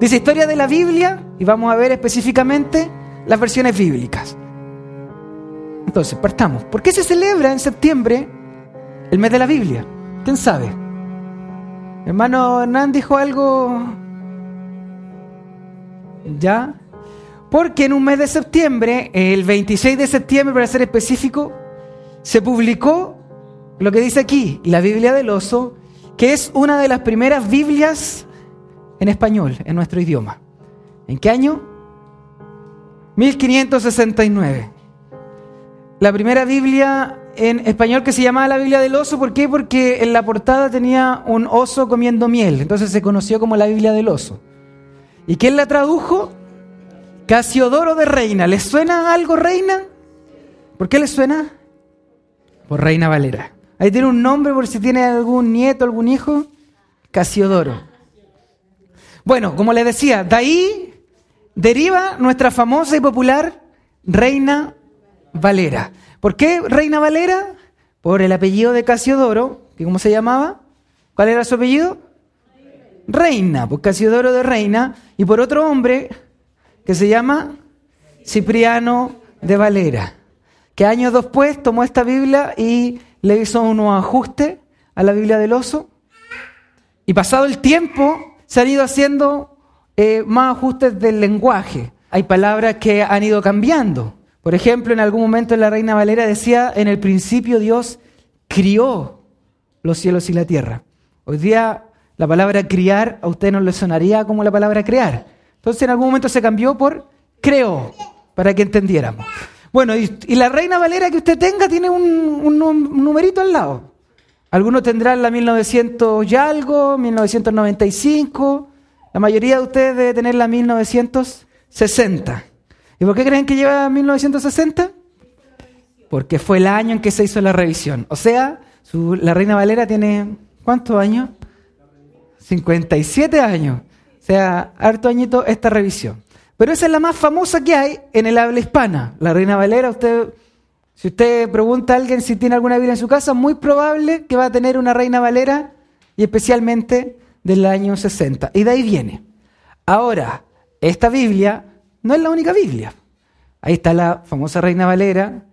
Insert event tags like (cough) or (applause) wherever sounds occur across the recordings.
Dice historia de la Biblia y vamos a ver específicamente las versiones bíblicas. Entonces, partamos. ¿Por qué se celebra en septiembre el mes de la Biblia? ¿Quién sabe? Hermano Hernán dijo algo. ¿Ya? Porque en un mes de septiembre, el 26 de septiembre para ser específico, se publicó lo que dice aquí, la Biblia del Oso, que es una de las primeras Biblias en español, en nuestro idioma. ¿En qué año? 1569. La primera Biblia en español que se llamaba la Biblia del Oso, ¿por qué? Porque en la portada tenía un oso comiendo miel, entonces se conoció como la Biblia del Oso. ¿Y quién la tradujo? Casiodoro de Reina. ¿Les suena algo Reina? ¿Por qué les suena? Por Reina Valera. Ahí tiene un nombre por si tiene algún nieto, algún hijo. Casiodoro. Bueno, como les decía, de ahí deriva nuestra famosa y popular Reina Valera. ¿Por qué Reina Valera? Por el apellido de Casiodoro, que ¿cómo se llamaba? ¿Cuál era su apellido? Reina, por Casiodoro de Reina, y por otro hombre que se llama Cipriano de Valera, que años después tomó esta Biblia y le hizo unos ajustes a la Biblia del oso, y pasado el tiempo se han ido haciendo eh, más ajustes del lenguaje. Hay palabras que han ido cambiando. Por ejemplo, en algún momento la Reina Valera decía, en el principio Dios crió los cielos y la tierra. Hoy día la palabra criar a usted no le sonaría como la palabra crear. Entonces en algún momento se cambió por creó, para que entendiéramos. Bueno, y, la Reina Valera que usted tenga tiene un, un numerito al lado. Algunos tendrán la 1900 y algo, 1995. La mayoría de ustedes debe tener la 1960. ¿Y por qué creen que lleva 1960? Porque fue el año en que se hizo la revisión. O sea, la Reina Valera tiene ¿cuántos años? 57 años. O sea, harto añito esta revisión. Pero esa es la más famosa que hay en el habla hispana. La Reina Valera, usted si usted pregunta a alguien si tiene alguna Biblia en su casa, muy probable que va a tener una Reina Valera y especialmente del año 60. Y de ahí viene. Ahora, esta Biblia no es la única Biblia. Ahí está la famosa Reina Valera,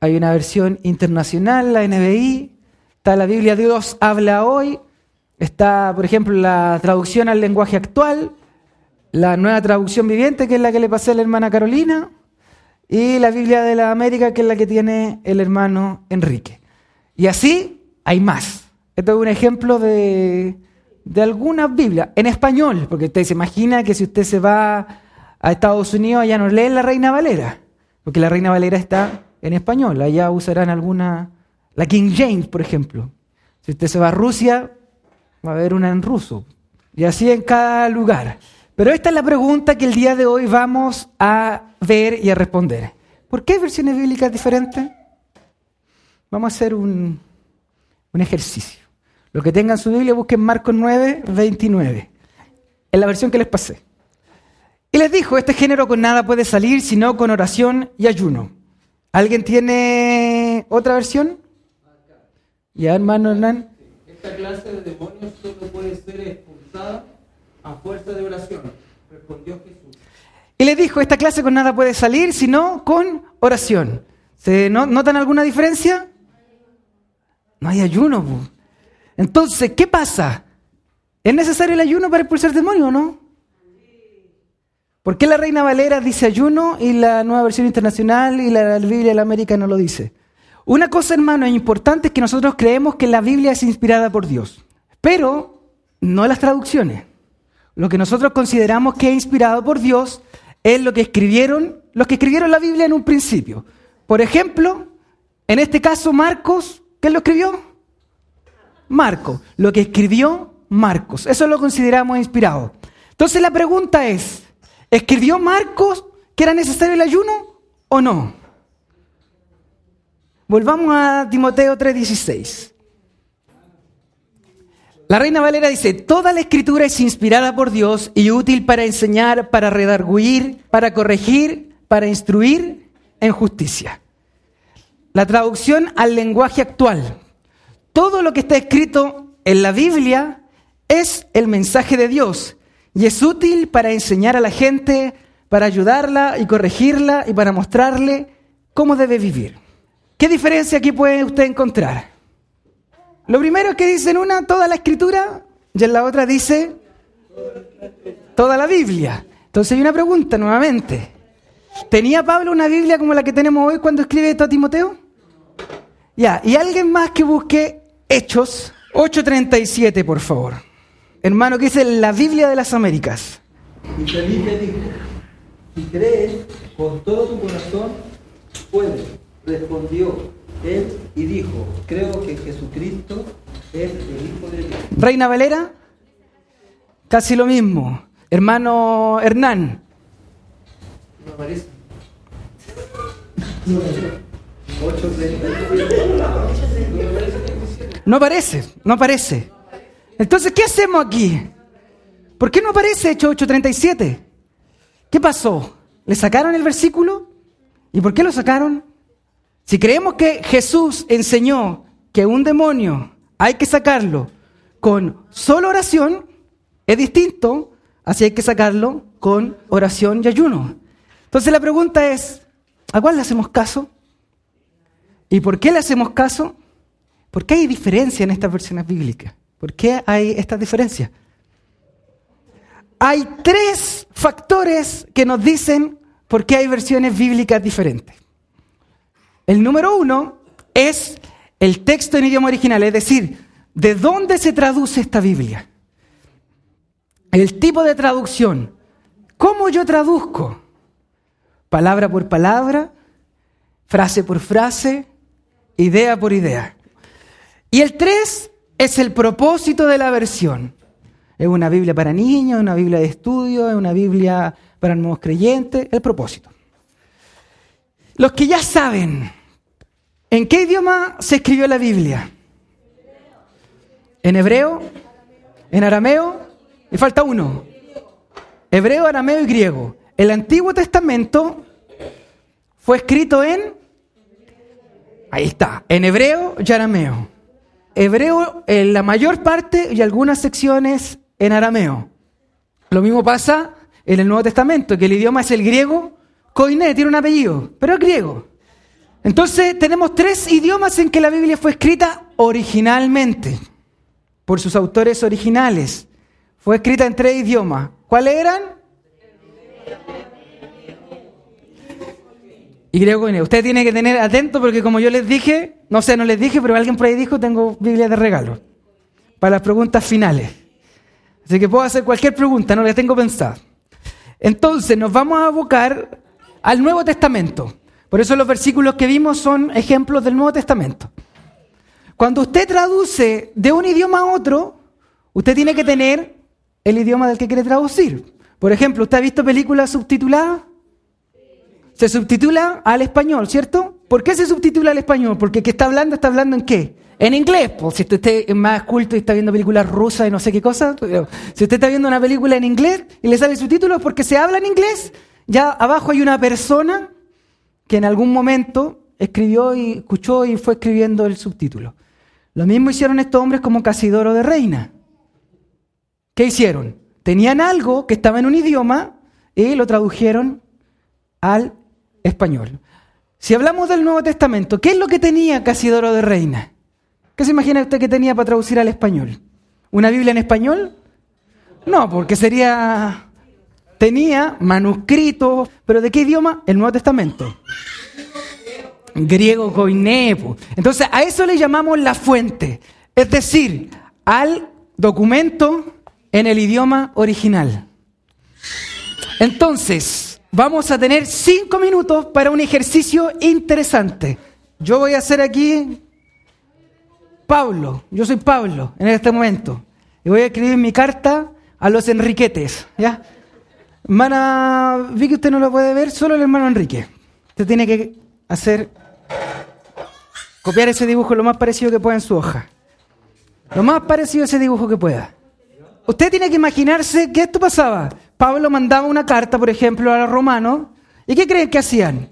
hay una versión internacional, la NBI, está la Biblia Dios habla hoy, está, por ejemplo, la traducción al lenguaje actual, la nueva traducción viviente, que es la que le pasé a la hermana Carolina, y la Biblia de la América, que es la que tiene el hermano Enrique. Y así hay más. Esto es un ejemplo de, de alguna Biblia, en español, porque usted se imagina que si usted se va a Estados Unidos, allá no lee la Reina Valera, porque la Reina Valera está en español, allá usarán alguna, la King James, por ejemplo. Si usted se va a Rusia, va a haber una en ruso, y así en cada lugar. Pero esta es la pregunta que el día de hoy vamos a ver y a responder. ¿Por qué hay versiones bíblicas diferentes? Vamos a hacer un, ejercicio. Los que tengan su Biblia, busquen Marcos 9, 29. En la versión que les pasé. Y les dijo, este género con nada puede salir sino con oración y ayuno. ¿Alguien tiene otra versión? Ya, hermano Hernán. Esta clase de demonios solo puede ser expulsada a fuerza de oración, respondió Jesús. Y le dijo, esta clase con nada puede salir, sino con oración. ¿Se notan alguna diferencia? No hay ayuno. Entonces, ¿qué pasa? ¿Es necesario el ayuno para expulsar demonios o no? ¿Por qué la Reina Valera dice ayuno y la nueva versión internacional y la Biblia de la América no lo dice? Una cosa, hermano, importante es que nosotros creemos que la Biblia es inspirada por Dios, pero no las traducciones. Lo que nosotros consideramos que es inspirado por Dios es lo que escribieron los que escribieron la Biblia en un principio. Por ejemplo, en este caso Marcos, ¿qué lo escribió? Marcos, lo que escribió Marcos. Eso lo consideramos inspirado. Entonces la pregunta es, ¿escribió Marcos que era necesario el ayuno o no? Volvamos a Timoteo 3:16. La Reina Valera dice, toda la escritura es inspirada por Dios y útil para enseñar, para redarguir, para corregir, para instruir en justicia. La traducción al lenguaje actual. Todo lo que está escrito en la Biblia es el mensaje de Dios Y es útil para enseñar a la gente, para ayudarla y corregirla y para mostrarle cómo debe vivir. ¿Qué diferencia aquí puede usted encontrar? Lo primero es que dice en una toda la escritura y en la otra dice toda la Biblia. Entonces hay una pregunta nuevamente. ¿Tenía Pablo una Biblia como la que tenemos hoy cuando escribe esto a Timoteo? Ya, y alguien más que busque Hechos 8:37, por favor. Hermano, que dice la Biblia de las Américas. Y Felipe dijo, si crees con todo tu corazón, puedes. Respondió él y dijo, creo que Jesucristo es el Hijo de Dios. Reina Valera, casi lo mismo. Hermano Hernán, No aparece. No aparece. 8.37. no aparece, no aparece. Entonces, ¿qué hacemos aquí? ¿Por qué no aparece Hechos 8:37? ¿Qué pasó? ¿Le sacaron el versículo? ¿Y por qué lo sacaron? Si creemos que Jesús enseñó que un demonio hay que sacarlo con solo oración, es distinto, así hay que sacarlo con oración y ayuno. Entonces la pregunta es, ¿a cuál le hacemos caso? ¿Y por qué le hacemos caso? ¿Por qué hay diferencia en estas versiones bíblicas? ¿Por qué hay estas diferencias? Hay tres factores que nos dicen por qué hay versiones bíblicas diferentes. El número uno es el texto en idioma original, es decir, ¿de dónde se traduce esta Biblia? El tipo de traducción. ¿Cómo yo traduzco? Palabra por palabra, frase por frase, idea por idea. Y el tres es el propósito de la versión. Es una Biblia para niños, una Biblia de estudio, es una Biblia para nuevos creyentes, el propósito. Los que ya saben, ¿en qué idioma se escribió la Biblia? ¿En hebreo? ¿En arameo? Me falta uno. Hebreo, arameo y griego. El Antiguo Testamento fue escrito en... Ahí está, en hebreo y arameo. Hebreo en la mayor parte y algunas secciones en arameo. Lo mismo pasa en el Nuevo Testamento, que el idioma es el griego, koiné, tiene un apellido, pero es griego. Entonces tenemos tres idiomas en que la Biblia fue escrita originalmente, por sus autores originales. Fue escrita en tres idiomas. ¿Cuáles eran? Y griego koiné. Usted tiene que tener atento porque como yo les dije, no sé, no les dije, pero alguien por ahí dijo, tengo Biblia de regalo para las preguntas finales. Así que puedo hacer cualquier pregunta, no la tengo pensada. Entonces nos vamos a abocar al Nuevo Testamento. Por eso los versículos que vimos son ejemplos del Nuevo Testamento. Cuando usted traduce de un idioma a otro, usted tiene que tener el idioma del que quiere traducir. Por ejemplo, ¿usted ha visto películas subtituladas? Se subtitula al español, ¿cierto? ¿Por qué se subtitula al español? Porque el que está hablando está hablando en qué? En inglés. Pues si usted es más culto y está viendo películas rusas y no sé qué cosa, si usted está viendo una película en inglés y le sale subtítulos porque se habla en inglés, ya abajo hay una persona que en algún momento escribió y escuchó y fue escribiendo el subtítulo. Lo mismo hicieron estos hombres como Casidoro de Reina. ¿Qué hicieron? Tenían algo que estaba en un idioma y lo tradujeron al español. Si hablamos del Nuevo Testamento, ¿qué es lo que tenía Casidoro de Reina? ¿Qué se imagina usted que tenía para traducir al español? ¿Una Biblia en español? No, porque sería... Tenía manuscritos, pero ¿de qué idioma? El Nuevo Testamento. Griego koiné. Entonces, a eso le llamamos la fuente. Es decir, al documento en el idioma original. Entonces, vamos a tener cinco minutos para un ejercicio interesante. Yo voy a hacer aquí Pablo, yo soy Pablo en este momento. Y voy a escribir mi carta a los Enriquetes. ¿ya? Hermana Vicky, usted no lo puede ver, solo el hermano Enrique. Usted tiene que hacer, copiar ese dibujo lo más parecido que pueda en su hoja. Lo más parecido a ese dibujo que pueda. Usted tiene que imaginarse que esto pasaba. Pablo mandaba una carta, por ejemplo, a los romanos. ¿Y qué creen que hacían?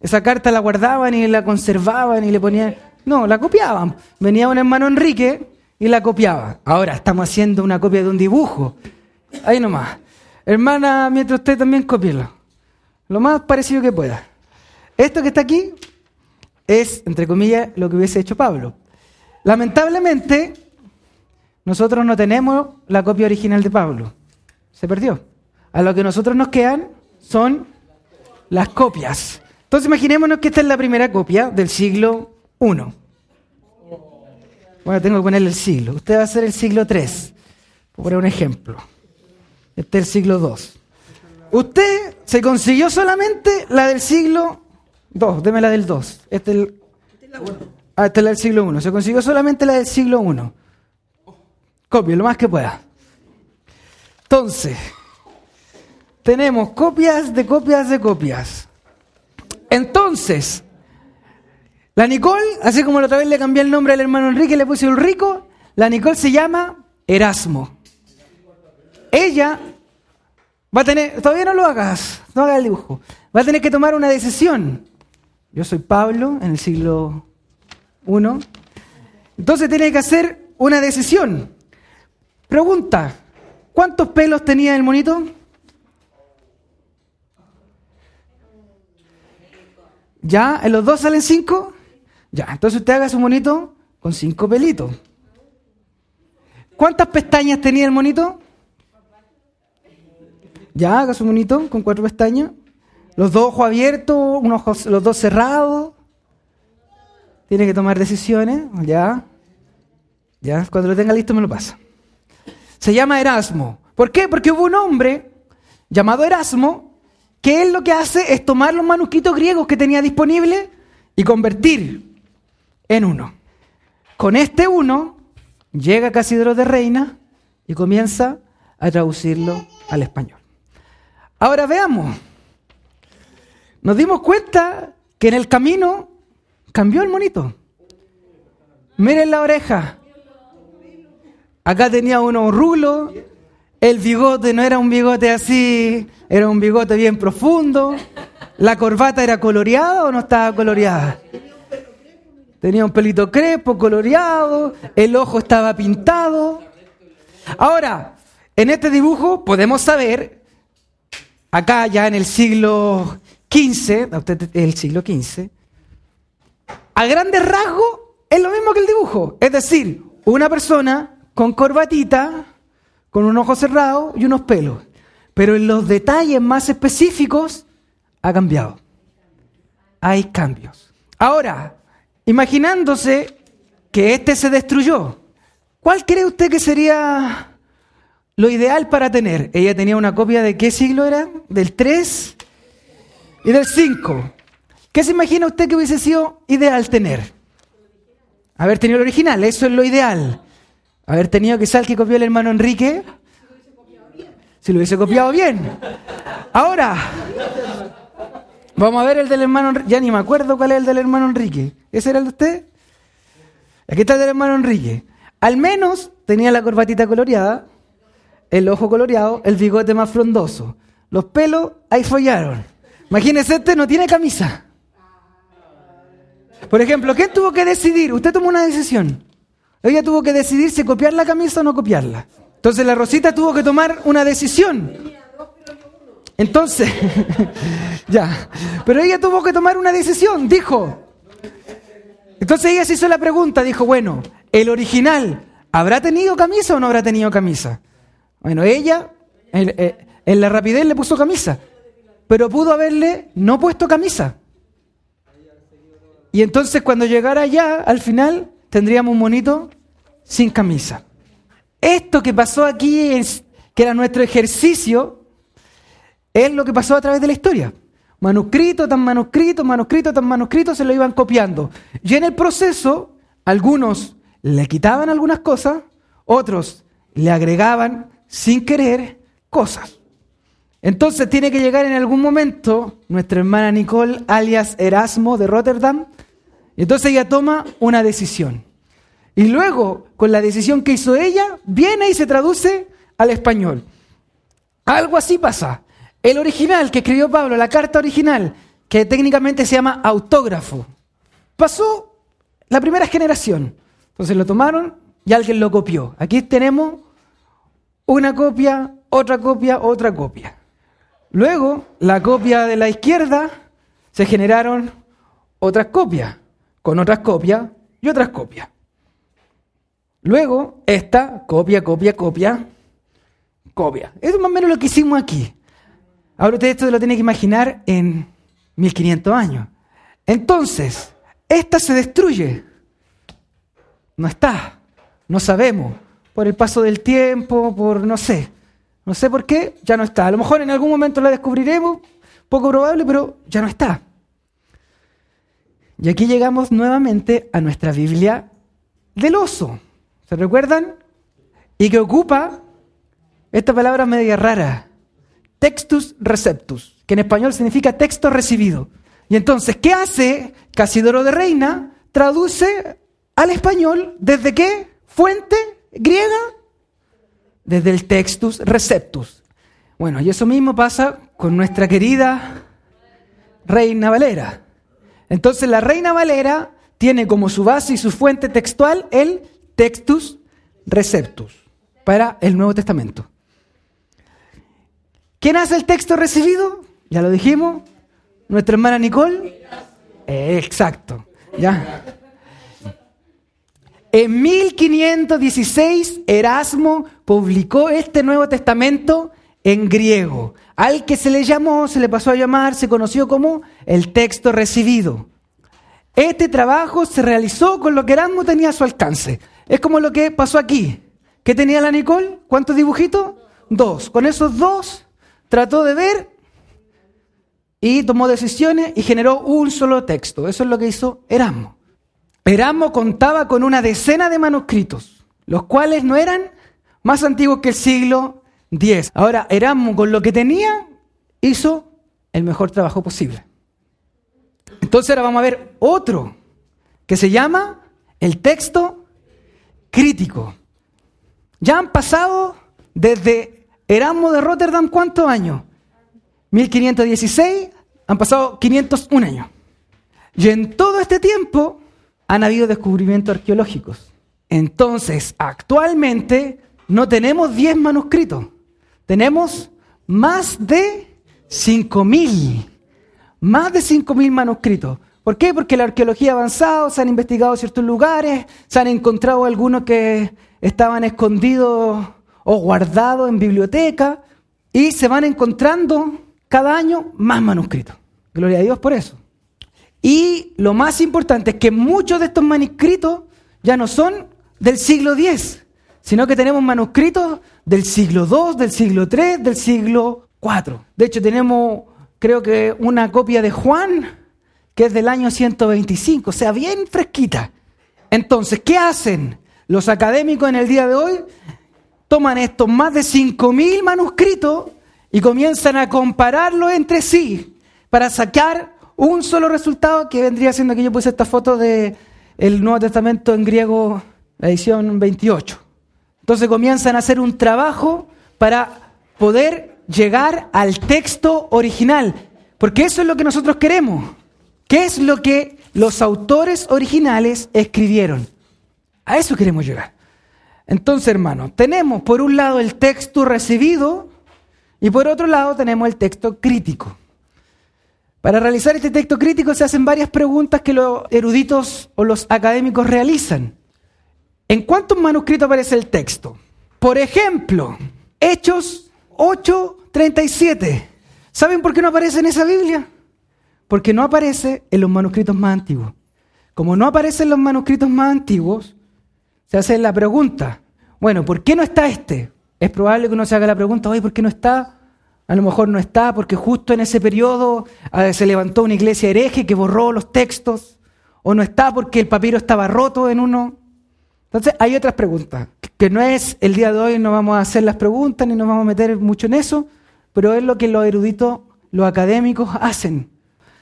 Esa carta la guardaban y la conservaban y le ponían... No, la copiaban. Venía un hermano Enrique y la copiaba. Ahora estamos haciendo una copia de un dibujo. ahí nomás. Hermana, mientras usted también copielo. Lo más parecido que pueda. Esto que está aquí es, entre comillas, lo que hubiese hecho Pablo. Lamentablemente, nosotros no tenemos la copia original de Pablo. Se perdió. A lo que nosotros nos quedan son las copias. Entonces imaginémonos que esta es la primera copia del siglo I. Bueno, tengo que ponerle el siglo. Usted va a ser el siglo III. Por un ejemplo. Este es el siglo II. Usted se consiguió solamente la del siglo II. Deme la del II. Este es el, ah, esta es la del siglo I. Se consiguió solamente la del siglo I. Copie lo más que pueda. Entonces, tenemos copias de copias de copias. Entonces, la Nicole, así como la otra vez le cambié el nombre al hermano Enrique, le puse Ulrico, la Nicole se llama Erasmo. Ella va a tener, todavía no lo hagas, no hagas el dibujo, va a tener que tomar una decisión. Yo soy Pablo en el siglo I, entonces tiene que hacer una decisión. Pregunta, ¿cuántos pelos tenía el monito? ¿Ya? ¿En los dos salen cinco? Ya, entonces usted haga su monito con cinco pelitos. ¿Cuántas pestañas tenía el monito? Ya, haga su monito con cuatro pestañas. Los dos ojos abiertos, los dos cerrados. Tiene que tomar decisiones, ya. Ya, cuando lo tenga listo me lo pasa. Se llama Erasmo. ¿Por qué? Porque hubo un hombre llamado Erasmo que él lo que hace es tomar los manuscritos griegos que tenía disponibles y convertir en uno. Con este uno llega Casidro de Reina y comienza a traducirlo al español. Ahora veamos. Nos dimos cuenta que en el camino cambió el monito. Miren la oreja. Acá tenía uno rulo. El bigote no era un bigote así, era un bigote bien profundo. La corbata era coloreada o no estaba coloreada. Tenía un pelito crepo, coloreado. El ojo estaba pintado. Ahora, en este dibujo podemos saber acá ya en el siglo XV, el siglo XV, a grandes rasgos es lo mismo que el dibujo. Es decir, una persona con corbatita, con un ojo cerrado y unos pelos. Pero en los detalles más específicos ha cambiado. Hay cambios. Ahora, imaginándose que este se destruyó, ¿cuál cree usted que sería lo ideal para tener. Ella tenía una copia de qué siglo era? Del 3 y del 5. ¿Qué se imagina usted que hubiese sido ideal tener? Haber tenido el original, eso es lo ideal. Haber tenido quizá el que copió el hermano Enrique. Si lo hubiese copiado bien. Ahora, vamos a ver el del hermano. Ya ni me acuerdo cuál es el del hermano Enrique. ¿Ese era el de usted? Aquí está el del hermano Enrique. Al menos tenía la corbatita coloreada el ojo coloreado, el bigote más frondoso. Los pelos, ahí follaron. Imagínese, este no tiene camisa. Por ejemplo, ¿qué tuvo que decidir? Usted tomó una decisión. Ella tuvo que decidir si copiar la camisa o no copiarla. Entonces la Rosita tuvo que tomar una decisión. Entonces, (laughs) ya. Pero ella tuvo que tomar una decisión, dijo. Entonces ella se hizo la pregunta, dijo, bueno, ¿el original habrá tenido camisa o no habrá tenido camisa? Bueno, ella eh, en, la rapidez le puso camisa, pero pudo haberle no puesto camisa. Y entonces cuando llegara allá, al final, tendríamos un monito sin camisa. Esto que pasó aquí, es, que era nuestro ejercicio, es lo que pasó a través de la historia. Manuscrito, tan manuscrito, manuscrito, tan manuscrito, se lo iban copiando. Y en el proceso, algunos le quitaban algunas cosas, otros le agregaban sin querer cosas. Entonces tiene que llegar en algún momento nuestra hermana Nicole, alias Erasmo de Rotterdam, y entonces ella toma una decisión. Y luego, con la decisión que hizo ella, viene y se traduce al español. Algo así pasa. El original que escribió Pablo, la carta original, que técnicamente se llama autógrafo, pasó la primera generación. Entonces lo tomaron y alguien lo copió. Aquí tenemos una copia otra copia, otra copia. Luego, la copia de la izquierda, se generaron otras copias, con otras copias y otras copias. Luego, esta, copia, copia, copia, copia. Eso es más o menos lo que hicimos aquí. Ahora usted esto lo tiene que imaginar en 1500 años. Entonces, esta se destruye. No está. No sabemos. Por el paso del tiempo, por no sé. No sé por qué, ya no está. A lo mejor en algún momento la descubriremos, poco probable, pero ya no está. Y aquí llegamos nuevamente a nuestra Biblia del oso. ¿Se recuerdan? Y que ocupa esta palabra media rara, textus receptus, que en español significa texto recibido. Y entonces, ¿qué hace Casidoro de Reina? Traduce al español desde qué fuente griega desde el textus receptus. Bueno, y eso mismo pasa con nuestra querida Reina Valera. Entonces la Reina Valera tiene como su base y su fuente textual el textus receptus para el Nuevo Testamento. ¿Quién hace el texto recibido? Ya lo dijimos. Nuestra hermana Nicole. exacto. Ya. En 1516, Erasmo publicó este Nuevo Testamento en griego, al que se le llamó, se le pasó a llamar, se conoció como el texto recibido. Este trabajo se realizó con lo que Erasmo tenía a su alcance. Es como lo que pasó aquí. ¿Qué tenía la Nicole? ¿Cuántos dibujitos? Dos. Con esos dos trató de ver y tomó decisiones y generó un solo texto. Eso es lo que hizo Erasmo. Erasmo contaba con una decena de manuscritos, los cuales no eran más antiguos que el siglo X. Ahora, Erasmo con lo que tenía hizo el mejor trabajo posible. Entonces ahora vamos a ver otro que se llama el texto crítico. Ya han pasado desde Erasmo de Rotterdam, ¿cuántos años? 1516, han pasado 501 años. Y en todo este tiempo han habido descubrimientos arqueológicos. Entonces, actualmente no tenemos 10 manuscritos, tenemos más de 5.000, más de 5.000 manuscritos. ¿Por qué? Porque la arqueología ha avanzado, se han investigado ciertos lugares, se han encontrado algunos que estaban escondidos o guardados en biblioteca y se van encontrando cada año más manuscritos. Gloria a Dios por eso. Y lo más importante es que muchos de estos manuscritos ya no son del siglo X, sino que tenemos manuscritos del siglo II, del siglo III, del siglo IV. De hecho, tenemos, creo que, una copia de Juan, que es del año 125, o sea, bien fresquita. Entonces, ¿qué hacen los académicos en el día de hoy? Toman estos más de 5.000 manuscritos y comienzan a compararlos entre sí para sacar un solo resultado que vendría siendo que yo puse esta foto del el Nuevo Testamento en griego, la edición 28. Entonces comienzan a hacer un trabajo para poder llegar al texto original, porque eso es lo que nosotros queremos. ¿Qué es lo que los autores originales escribieron? A eso queremos llegar. Entonces, hermanos, tenemos por un lado el texto recibido y por otro lado tenemos el texto crítico. Para realizar este texto crítico se hacen varias preguntas que los eruditos o los académicos realizan. ¿En cuántos manuscritos aparece el texto? Por ejemplo, Hechos 8:37. ¿Saben por qué no aparece en esa Biblia? Porque no aparece en los manuscritos más antiguos. Como no aparece en los manuscritos más antiguos, se hace la pregunta, bueno, ¿por qué no está este? Es probable que uno se haga la pregunta, oye, ¿por qué no está? A lo mejor no está porque justo en ese periodo ah, se levantó una iglesia hereje que borró los textos. O no está porque el papiro estaba roto en uno. Entonces hay otras preguntas, que no es el día de hoy, no vamos a hacer las preguntas ni nos vamos a meter mucho en eso, pero es lo que los eruditos, los académicos hacen.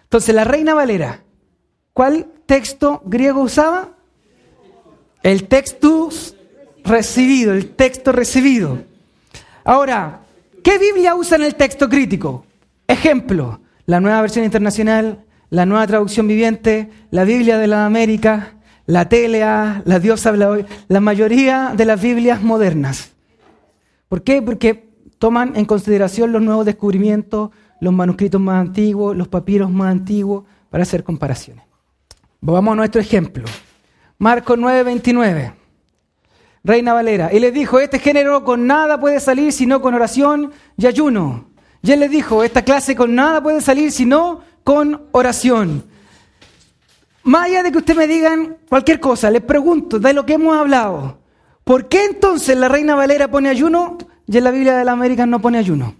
Entonces la Reina Valera, ¿cuál texto griego usaba? El textus recibido, el texto recibido. Ahora, ¿Qué Biblia usa en el texto crítico? Ejemplo, la nueva versión internacional, la nueva traducción viviente, la Biblia de la América, la TLA, la Dios habla hoy, la mayoría de las Biblias modernas. ¿Por qué? Porque toman en consideración los nuevos descubrimientos, los manuscritos más antiguos, los papiros más antiguos, para hacer comparaciones. Vamos a nuestro ejemplo. Marcos 9:29. Reina Valera. Y les dijo, este género con nada puede salir sino con oración y ayuno. Y él les dijo, esta clase con nada puede salir sino con oración. Más allá de que ustedes me digan cualquier cosa, les pregunto, de lo que hemos hablado, ¿por qué entonces la Reina Valera pone ayuno y en la Biblia de la América no pone ayuno?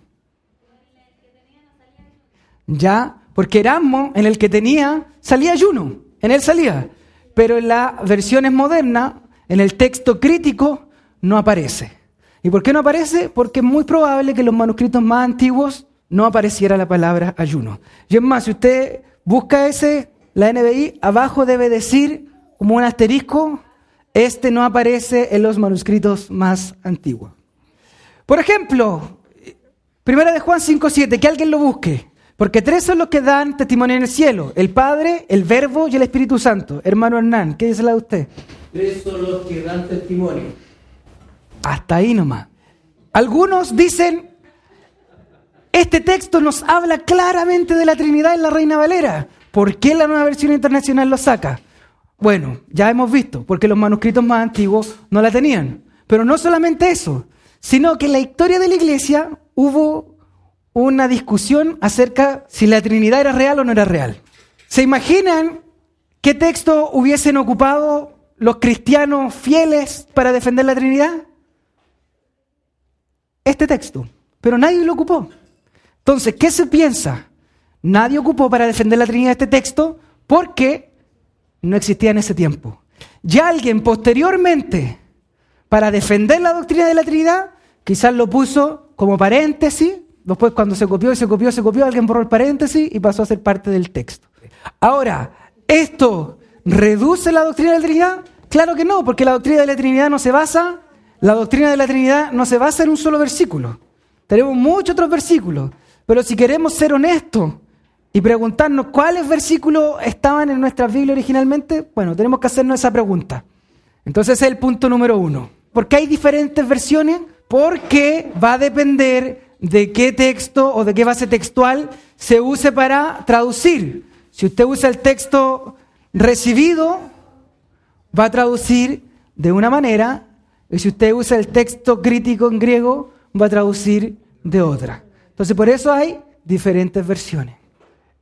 Ya, porque Erasmo, en el que tenía, salía ayuno, en él salía. Pero en las versiones modernas, en el texto crítico, no aparece. ¿Y por qué no aparece? Porque es muy probable que en los manuscritos más antiguos no apareciera la palabra ayuno. Y es más, si usted busca ese, la NBI, abajo debe decir, como un asterisco, este no aparece en los manuscritos más antiguos. Por ejemplo, Primera de Juan 5.7, que alguien lo busque. Porque tres son los que dan testimonio en el cielo: el Padre, el Verbo y el Espíritu Santo. Hermano Hernán, ¿qué dice la de usted? Tres son los que dan testimonio. Hasta ahí nomás. Algunos dicen, este texto nos habla claramente de la Trinidad en la Reina Valera. ¿Por qué la nueva versión internacional lo saca? Bueno, ya hemos visto, porque los manuscritos más antiguos no la tenían. Pero no solamente eso, sino que en la historia de la iglesia hubo una discusión acerca si la Trinidad era real o no era real. ¿Se imaginan qué texto hubiesen ocupado los cristianos fieles para defender la Trinidad? Este texto, pero nadie lo ocupó. Entonces, ¿qué se piensa? Nadie ocupó para defender la Trinidad este texto porque no existía en ese tiempo. Ya alguien posteriormente, para defender la doctrina de la Trinidad, quizás lo puso como paréntesis Después cuando se copió y se copió, se copió, alguien borró el paréntesis y pasó a ser parte del texto. Ahora, ¿esto reduce la doctrina de la Trinidad? Claro que no, porque la doctrina de la Trinidad no se basa, la doctrina de la Trinidad no se basa en un solo versículo. Tenemos muchos otros versículos, pero si queremos ser honestos y preguntarnos cuáles versículos estaban en nuestra Biblia originalmente, bueno, tenemos que hacernos esa pregunta. Entonces ese es el punto número uno. ¿Por qué hay diferentes versiones? Porque va a depender de qué texto o de qué base textual se use para traducir. Si usted usa el texto recibido, va a traducir de una manera, y si usted usa el texto crítico en griego, va a traducir de otra. Entonces, por eso hay diferentes versiones.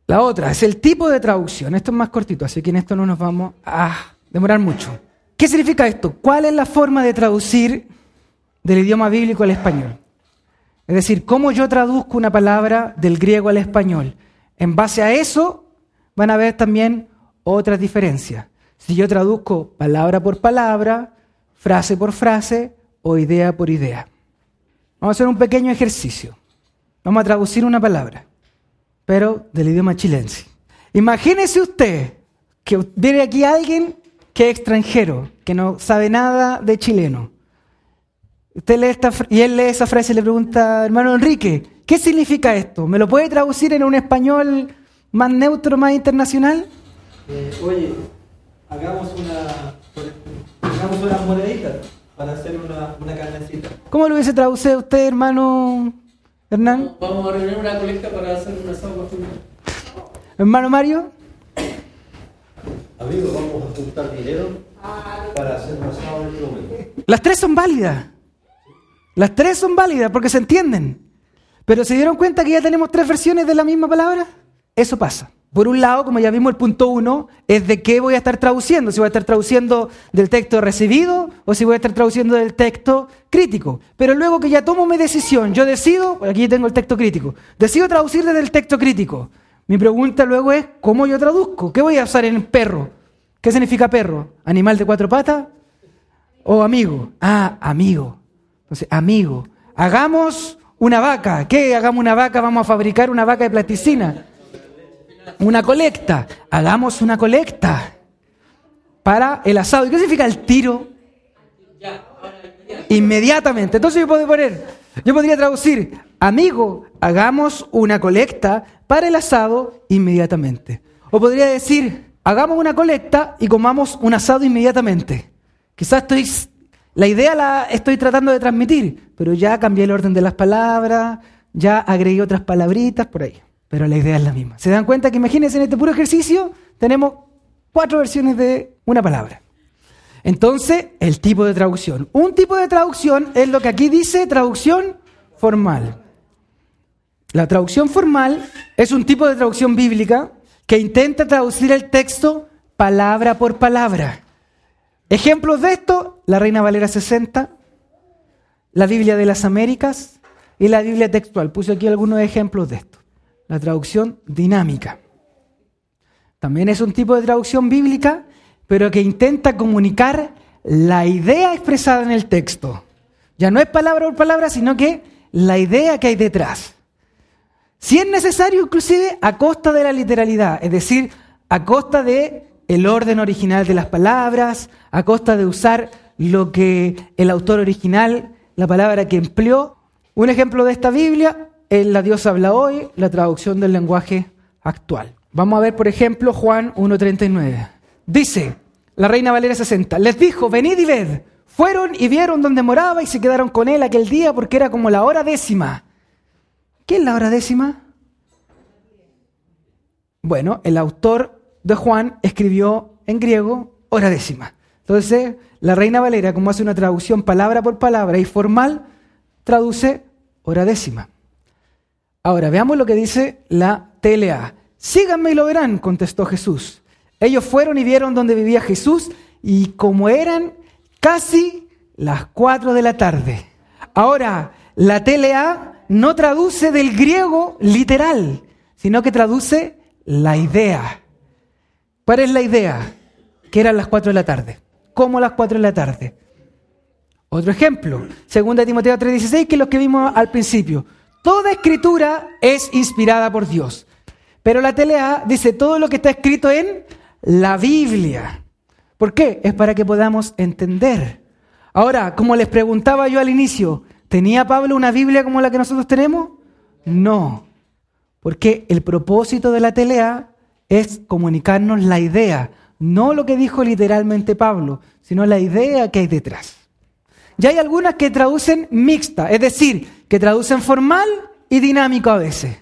La otra es el tipo de traducción. Esto es más cortito, así que en esto no nos vamos a demorar mucho. ¿Qué significa esto? ¿Cuál es la forma de traducir del idioma bíblico al español? Es decir, cómo yo traduzco una palabra del griego al español. En base a eso van a ver también otras diferencias. Si yo traduzco palabra por palabra, frase por frase o idea por idea. Vamos a hacer un pequeño ejercicio. Vamos a traducir una palabra, pero del idioma chilense. Imagínese usted que viene aquí alguien que es extranjero, que no sabe nada de chileno. Y él lee esa frase y le pregunta, hermano Enrique, ¿qué significa esto? ¿Me lo puede traducir en un español más neutro, más internacional? Eh, oye, hagamos una, hagamos unas moneditas para hacer una, una carnecita. ¿Cómo lo hubiese traducido usted, hermano Hernán? Vamos a reunir una colecta para hacer un asado Hermano Mario. Amigos, vamos a juntar dinero para hacer un asado en este momento. Las tres son válidas. Las tres son válidas porque se entienden. Pero ¿se dieron cuenta que ya tenemos tres versiones de la misma palabra? Eso pasa. Por un lado, como ya vimos el punto uno, es de qué voy a estar traduciendo. Si voy a estar traduciendo del texto recibido o si voy a estar traduciendo del texto crítico. Pero luego que ya tomo mi decisión, yo decido, aquí tengo el texto crítico, decido traducir desde el texto crítico. Mi pregunta luego es, ¿cómo yo traduzco? ¿Qué voy a usar en perro? ¿Qué significa perro? ¿Animal de cuatro patas? ¿O amigo? Ah, amigo. Entonces, amigo, hagamos una vaca. ¿Qué? Hagamos una vaca, vamos a fabricar una vaca de plasticina. Una colecta. Hagamos una colecta para el asado. ¿Y qué significa el tiro? Inmediatamente. Entonces yo puedo poner, yo podría traducir, amigo, hagamos una colecta para el asado inmediatamente. O podría decir, hagamos una colecta y comamos un asado inmediatamente. Quizás estoy La idea la estoy tratando de transmitir, pero ya cambié el orden de las palabras, ya agregué otras palabritas por ahí. Pero la idea es la misma. ¿Se dan cuenta que imagínense en este puro ejercicio tenemos cuatro versiones de una palabra? Entonces, el tipo de traducción. Un tipo de traducción es lo que aquí dice traducción formal. La traducción formal es un tipo de traducción bíblica que intenta traducir el texto palabra por palabra. Ejemplos de esto, la Reina Valera 60, la Biblia de las Américas y la Biblia textual. Puse aquí algunos ejemplos de esto. La traducción dinámica. También es un tipo de traducción bíblica pero que intenta comunicar la idea expresada en el texto. Ya no es palabra por palabra, sino que la idea que hay detrás. Si es necesario, inclusive a costa de la literalidad, es decir, a costa de el orden original de las palabras, a costa de usar lo que el autor original, la palabra que empleó. Un ejemplo de esta Biblia es la Dios habla hoy, la traducción del lenguaje actual. Vamos a ver, por ejemplo, Juan 1.39. Dice, la reina Valera 60, les dijo, venid y ved. Fueron y vieron donde moraba y se quedaron con él aquel día porque era como la hora décima. ¿Qué es la hora décima? Bueno, el autor de Juan escribió en griego hora décima. Entonces, la reina Valera, como hace una traducción palabra por palabra y formal, traduce hora décima. Ahora, veamos lo que dice la TLA. Síganme y lo verán, contestó Jesús. Ellos fueron y vieron donde vivía Jesús y como eran casi las cuatro de la tarde. Ahora, la TLA no traduce del griego literal, sino que traduce la idea. ¿Cuál es la idea? Que eran las cuatro de la tarde. ¿Cómo las cuatro de la tarde? Otro ejemplo, 2 Timoteo 3:16, que es lo que vimos al principio. Toda escritura es inspirada por Dios. Pero la TLA dice todo lo que está escrito en la Biblia. ¿Por qué? Es para que podamos entender. Ahora, como les preguntaba yo al inicio, ¿tenía Pablo una Biblia como la que nosotros tenemos? No, porque el propósito de la telea es comunicarnos la idea, no lo que dijo literalmente Pablo, sino la idea que hay detrás. Ya hay algunas que traducen mixta, es decir, que traducen formal y dinámico a veces,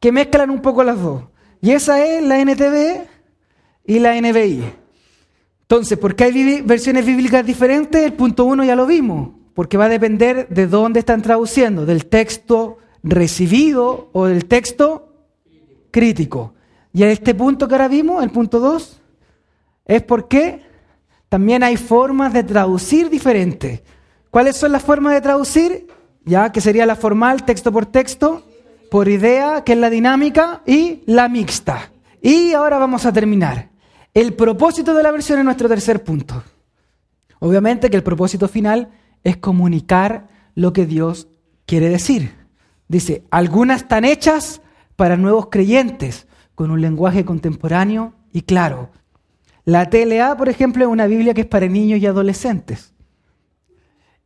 que mezclan un poco las dos. Y esa es la NTV y la NBI. Entonces, ¿por qué hay versiones bíblicas diferentes? El punto uno ya lo vimos, porque va a depender de dónde están traduciendo, del texto recibido o del texto crítico. Y a este punto que ahora vimos, el punto dos, es porque también hay formas de traducir diferentes. ¿Cuáles son las formas de traducir? Ya que sería la formal, texto por texto, por idea, que es la dinámica, y la mixta. Y ahora vamos a terminar. El propósito de la versión es nuestro tercer punto. Obviamente que el propósito final es comunicar lo que Dios quiere decir. Dice, algunas están hechas para nuevos creyentes, con un lenguaje contemporáneo y claro. La TLA, por ejemplo, es una Biblia que es para niños y adolescentes.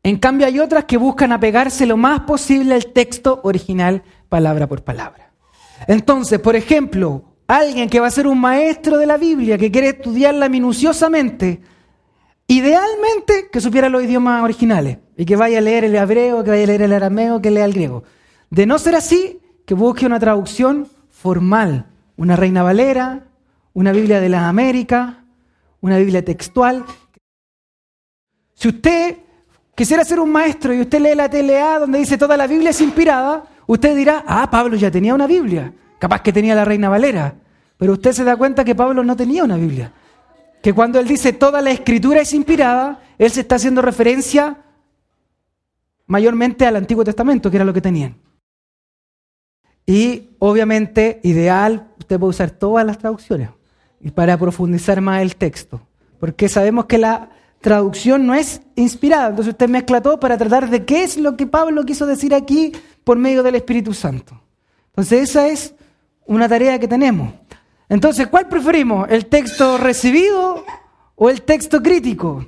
En cambio, hay otras que buscan apegarse lo más posible al texto original, palabra por palabra. Entonces, por ejemplo, alguien que va a ser un maestro de la Biblia, que quiere estudiarla minuciosamente, idealmente que supiera los idiomas originales y que vaya a leer el hebreo, que vaya a leer el arameo, que lea el griego. De no ser así, que busque una traducción formal, una Reina Valera, una Biblia de las Américas, una Biblia textual. Si usted quisiera ser un maestro y usted lee la TLA donde dice toda la Biblia es inspirada, usted dirá, ah, Pablo ya tenía una Biblia. Capaz que tenía la Reina Valera. Pero usted se da cuenta que Pablo no tenía una Biblia. Que cuando él dice toda la escritura es inspirada, él se está haciendo referencia mayormente al Antiguo Testamento, que era lo que tenían. Y obviamente, ideal, usted puede usar todas las traducciones y para profundizar más el texto. Porque sabemos que la traducción no es inspirada. Entonces usted mezcla todo para tratar de qué es lo que Pablo quiso decir aquí por medio del Espíritu Santo. Entonces esa es una tarea que tenemos. Entonces, ¿cuál preferimos? ¿El texto recibido o el texto crítico?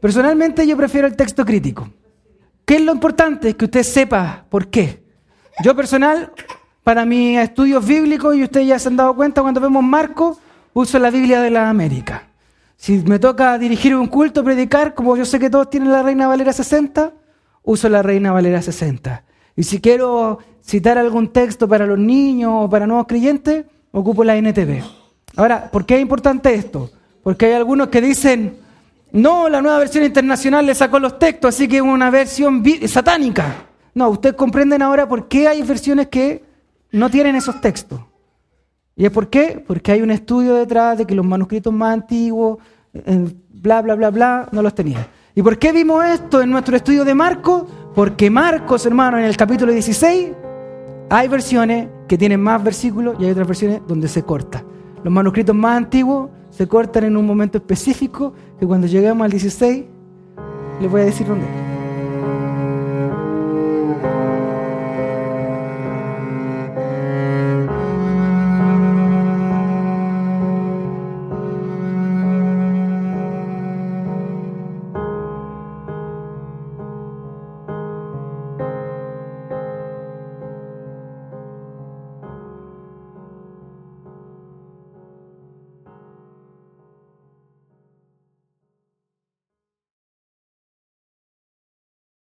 Personalmente yo prefiero el texto crítico. ¿Qué es lo importante? Que usted sepa por qué. Yo personal, para mis estudios bíblicos, y ustedes ya se han dado cuenta cuando vemos Marco, uso la Biblia de la América. Si me toca dirigir un culto, predicar, como yo sé que todos tienen la Reina Valera 60, uso la Reina Valera 60. Y si quiero citar algún texto para los niños o para nuevos creyentes, ocupo la NTV. Ahora, ¿por qué es importante esto? Porque hay algunos que dicen, no, la nueva versión internacional le sacó los textos, así que es una versión satánica. No, ustedes comprenden ahora por qué hay versiones que no tienen esos textos. ¿Y es por qué? Porque hay un estudio detrás de que los manuscritos más antiguos, bla, bla, bla, bla, no los tenían. ¿Y por qué vimos esto en nuestro estudio de Marcos? Porque Marcos, hermano, en el capítulo 16 hay versiones que tienen más versículos y hay otras versiones donde se corta. Los manuscritos más antiguos se cortan en un momento específico que cuando lleguemos al 16 les voy a decir dónde.